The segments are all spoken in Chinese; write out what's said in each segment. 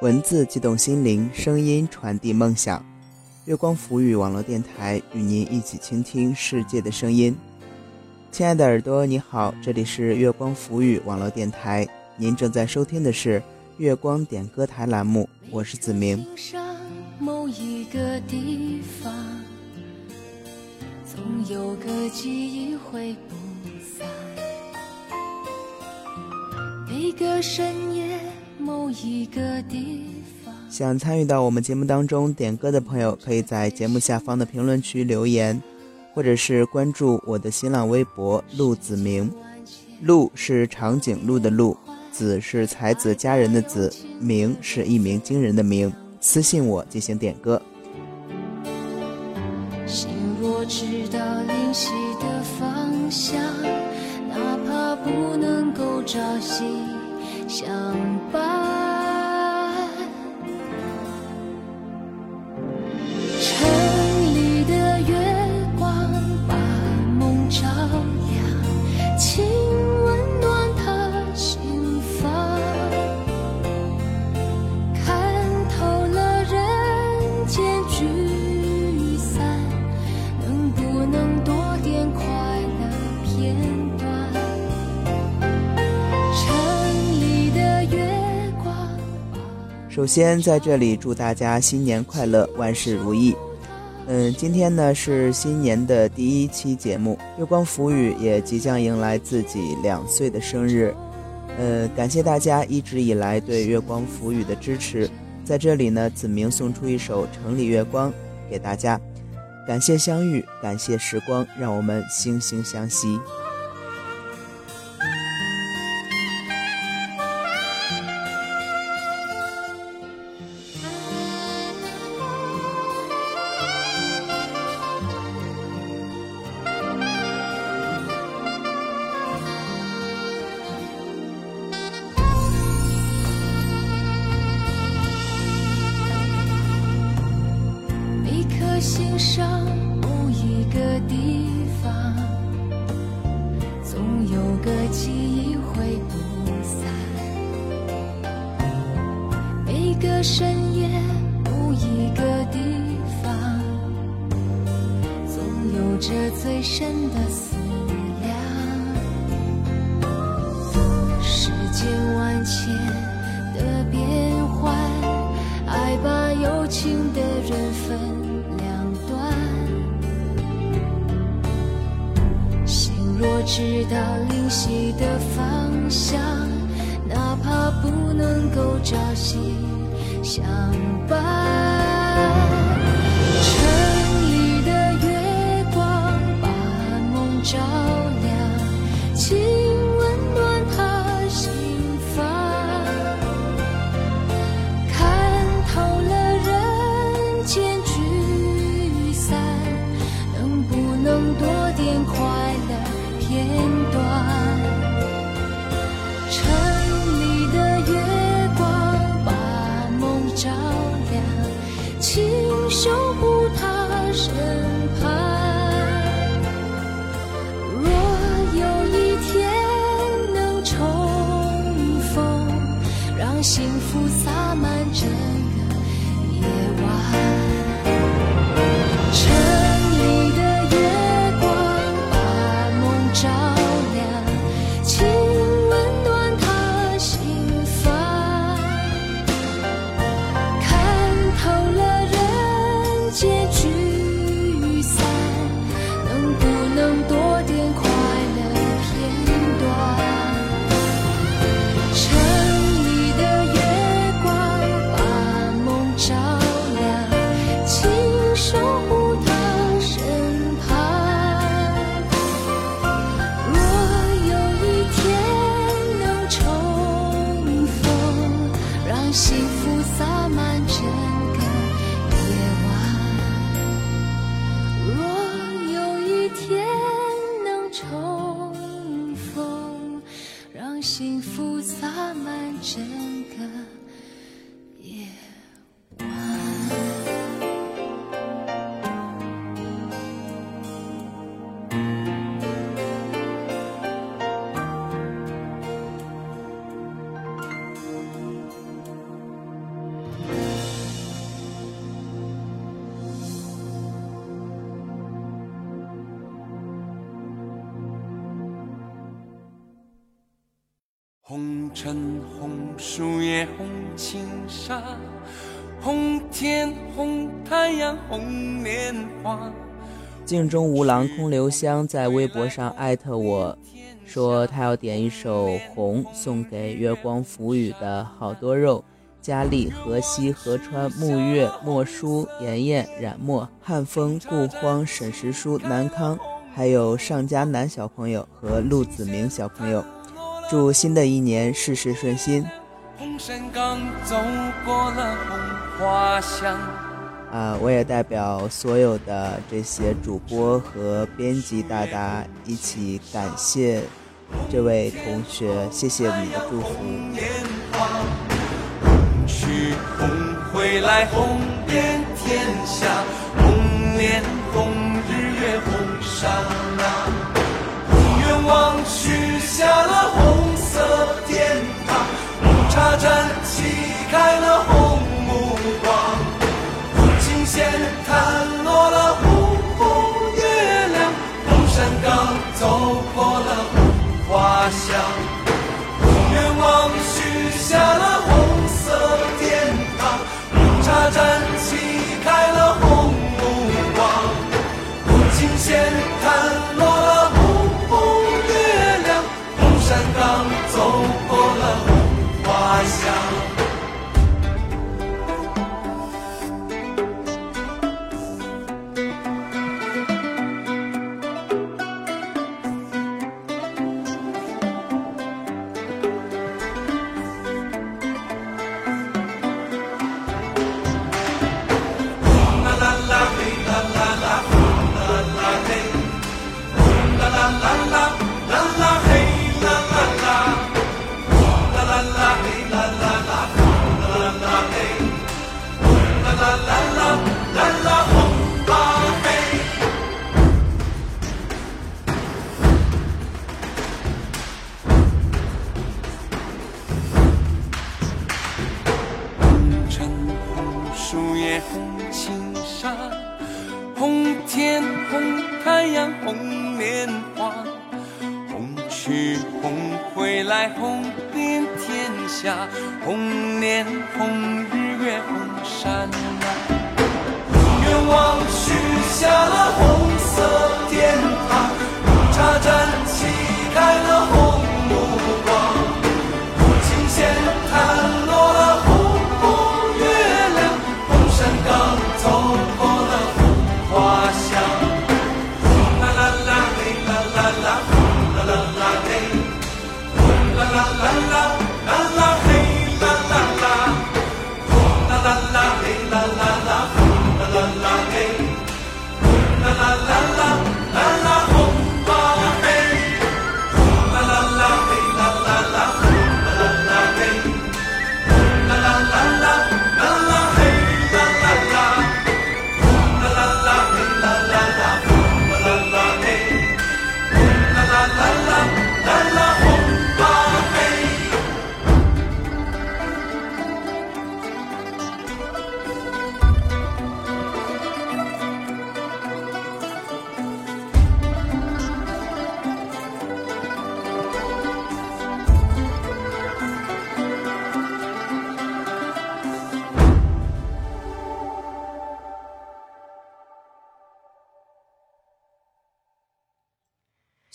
文字激动心灵，声音传递梦想。月光浮语网络电台与您一起倾听世界的声音。亲爱的耳朵，你好，这里是月光浮语网络电台，您正在收听的是月光点歌台栏目，我是子明。某一个地方，总有个记忆会不散。每个深夜。某一个地方。想参与到我们节目当中点歌的朋友，可以在节目下方的评论区留言，或者是关注我的新浪微博“陆子明”。陆是长颈鹿的鹿，子是才子佳人的子，明是一鸣惊人的鸣。私信我进行点歌。心若知道灵犀的方向，哪怕不能够朝夕。想把首先，在这里祝大家新年快乐，万事如意。嗯，今天呢是新年的第一期节目，月光浮语也即将迎来自己两岁的生日。呃，感谢大家一直以来对月光浮语的支持。在这里呢，子明送出一首《城里月光》给大家，感谢相遇，感谢时光，让我们惺惺相惜。直到灵犀的方向，哪怕不能够朝夕相伴。红尘红树叶红青纱，红天红太阳红莲花。镜中无郎空留香在微博上艾特我说他要点一首《红》送给月光浮语的好多肉。佳丽、河西、河川、沐月、莫书、妍妍、冉墨、汉风、顾荒、沈石书、南康，还有尚佳南小朋友和陆子明小朋友，祝新的一年事事顺心红山岗走过了花香。啊，我也代表所有的这些主播和编辑大大一起感谢这位同学，谢谢你的祝福。去红回来，红遍天下，红莲红日月红山啊！愿望许下了红色天堂，红茶盏沏开了红目光，红琴弦弹落了红红月亮，红山岗走过了红花香，愿望许下了红。茶盏沏开 la la la.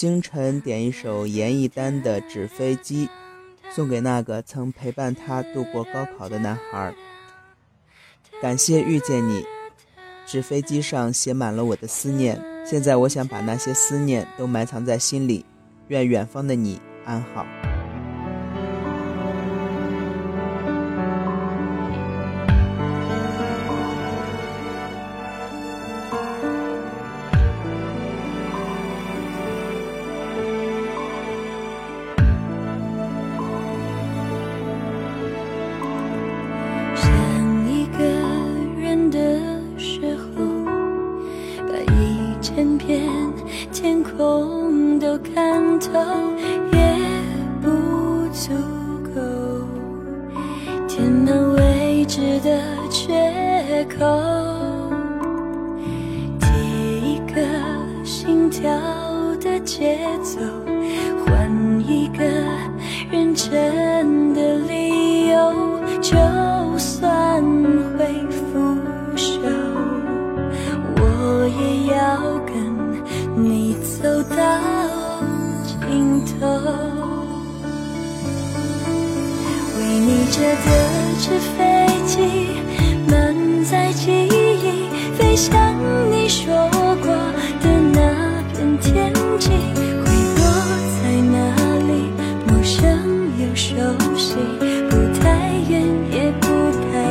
清晨点一首严艺丹的《纸飞机》，送给那个曾陪伴他度过高考的男孩。感谢遇见你，纸飞机上写满了我的思念。现在我想把那些思念都埋藏在心里。愿远方的你安好。分的理由就算会腐朽我也要跟你走到尽头为你折的纸飞机满载记忆飞向你说过的那片天际。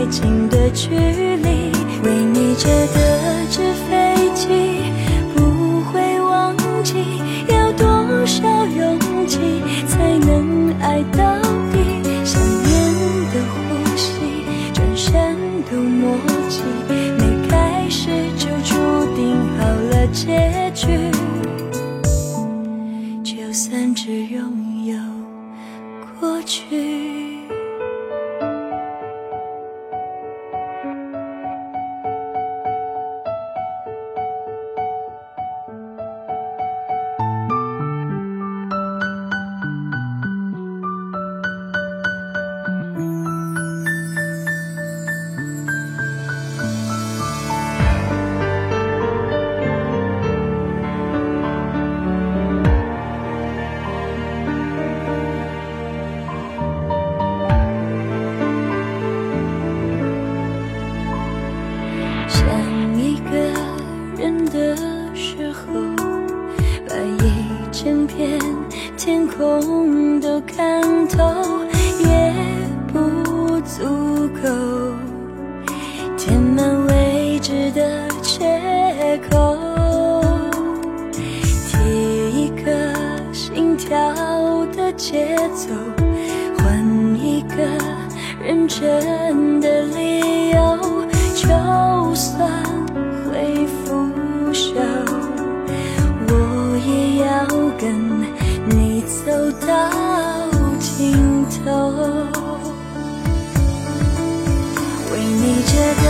近的距离。为你折的纸飞到尽头。为你折的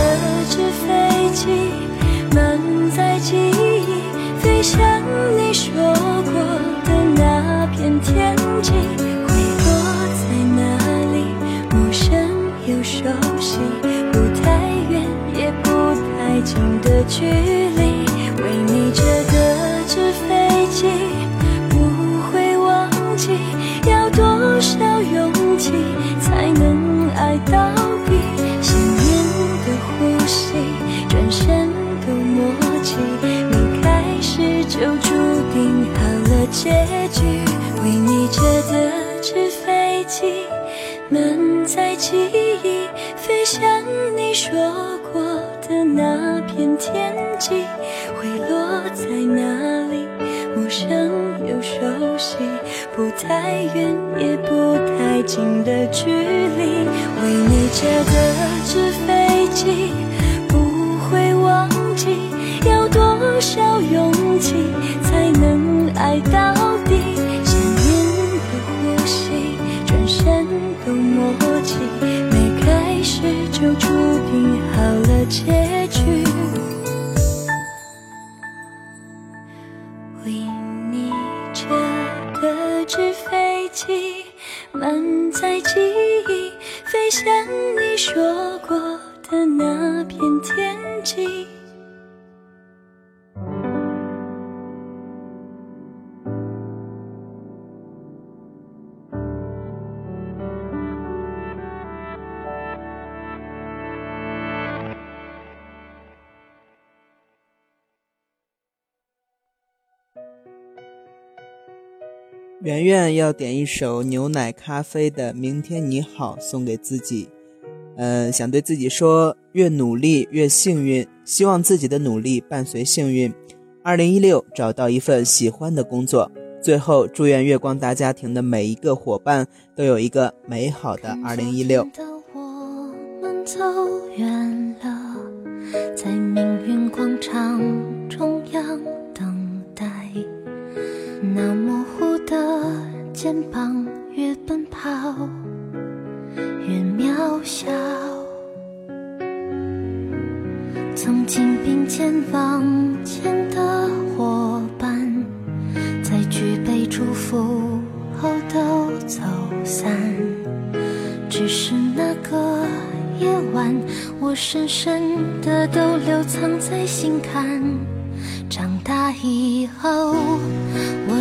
纸飞机，满载记忆，飞向你说过的那片天际，会落在哪里？陌生又熟悉，不太远也不太近的距离。结局。为你折的纸飞机，满载记忆，飞向你说过的那片天际，会落在哪里？陌生又熟悉，不太远也不太近的距离。为你折的纸飞机，不会忘记，要多少勇气才能爱到底？想念的呼吸，转身都默契，没开始就注定好了结局。为你折的纸飞机，满载记忆，飞向你说过的那片天际。圆圆要点一首牛奶咖啡的《明天你好》送给自己，呃，想对自己说，越努力越幸运，希望自己的努力伴随幸运。二零一六找到一份喜欢的工作。最后，祝愿月光大家庭的每一个伙伴都有一个美好的二零一六。走远了，在命运广场中央等待，那模糊的肩膀越奔跑越渺小。曾经并肩往前的伙伴，在举杯祝福后都走散。只是那个夜晚，我深深的都留藏在心坎。长大以后，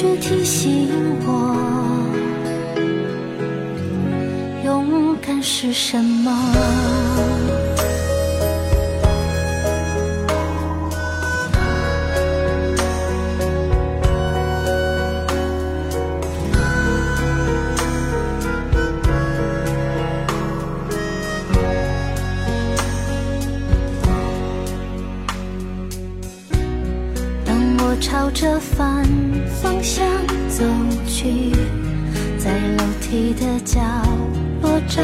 却提醒我，勇敢是什么。角落找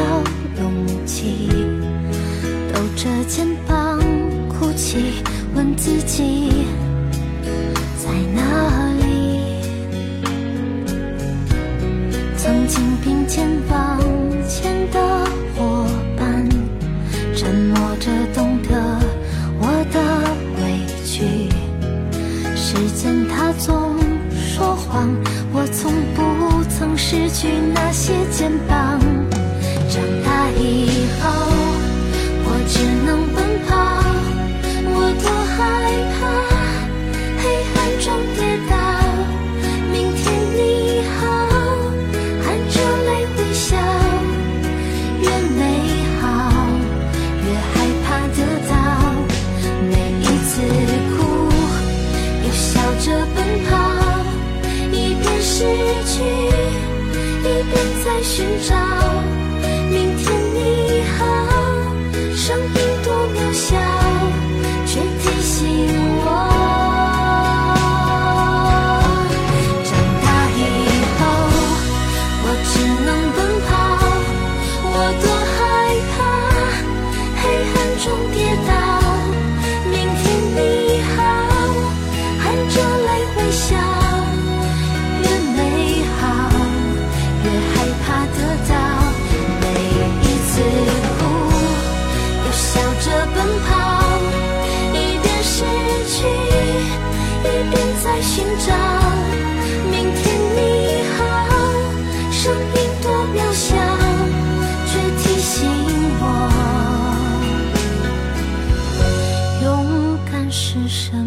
那些肩膀。在什。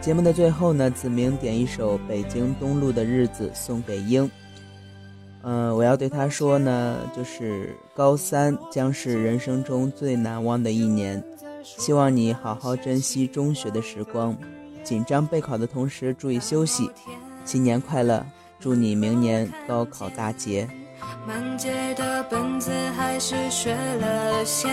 节目的最后呢，子明点一首《北京东路的日子》送给英。嗯、我要对他说呢，就是高三将是人生中最难忘的一年，希望你好好珍惜中学的时光，紧张备考的同时注意休息。新年快乐，祝你明年高考大捷。满街的本子还是学了先。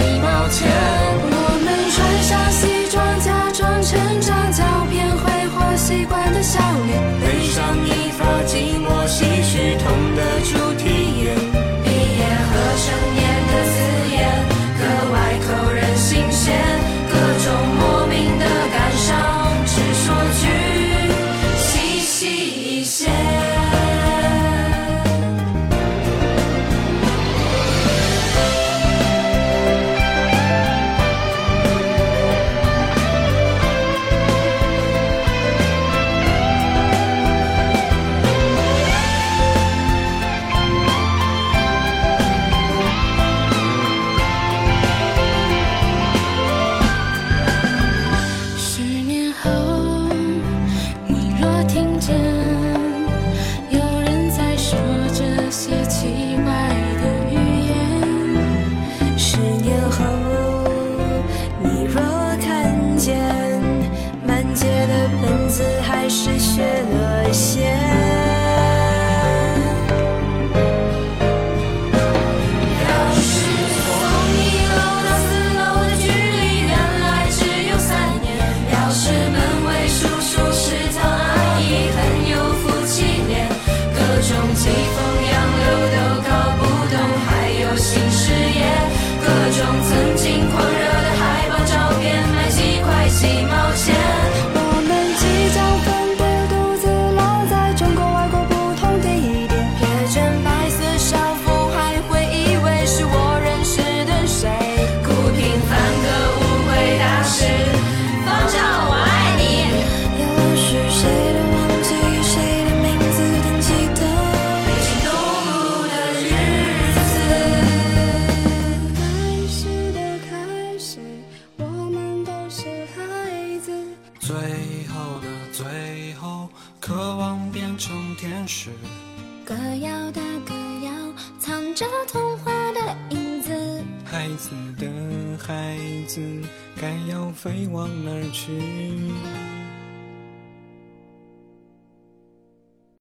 一毛钱。我们穿上西装假装成长胶片挥霍习惯的笑脸。情。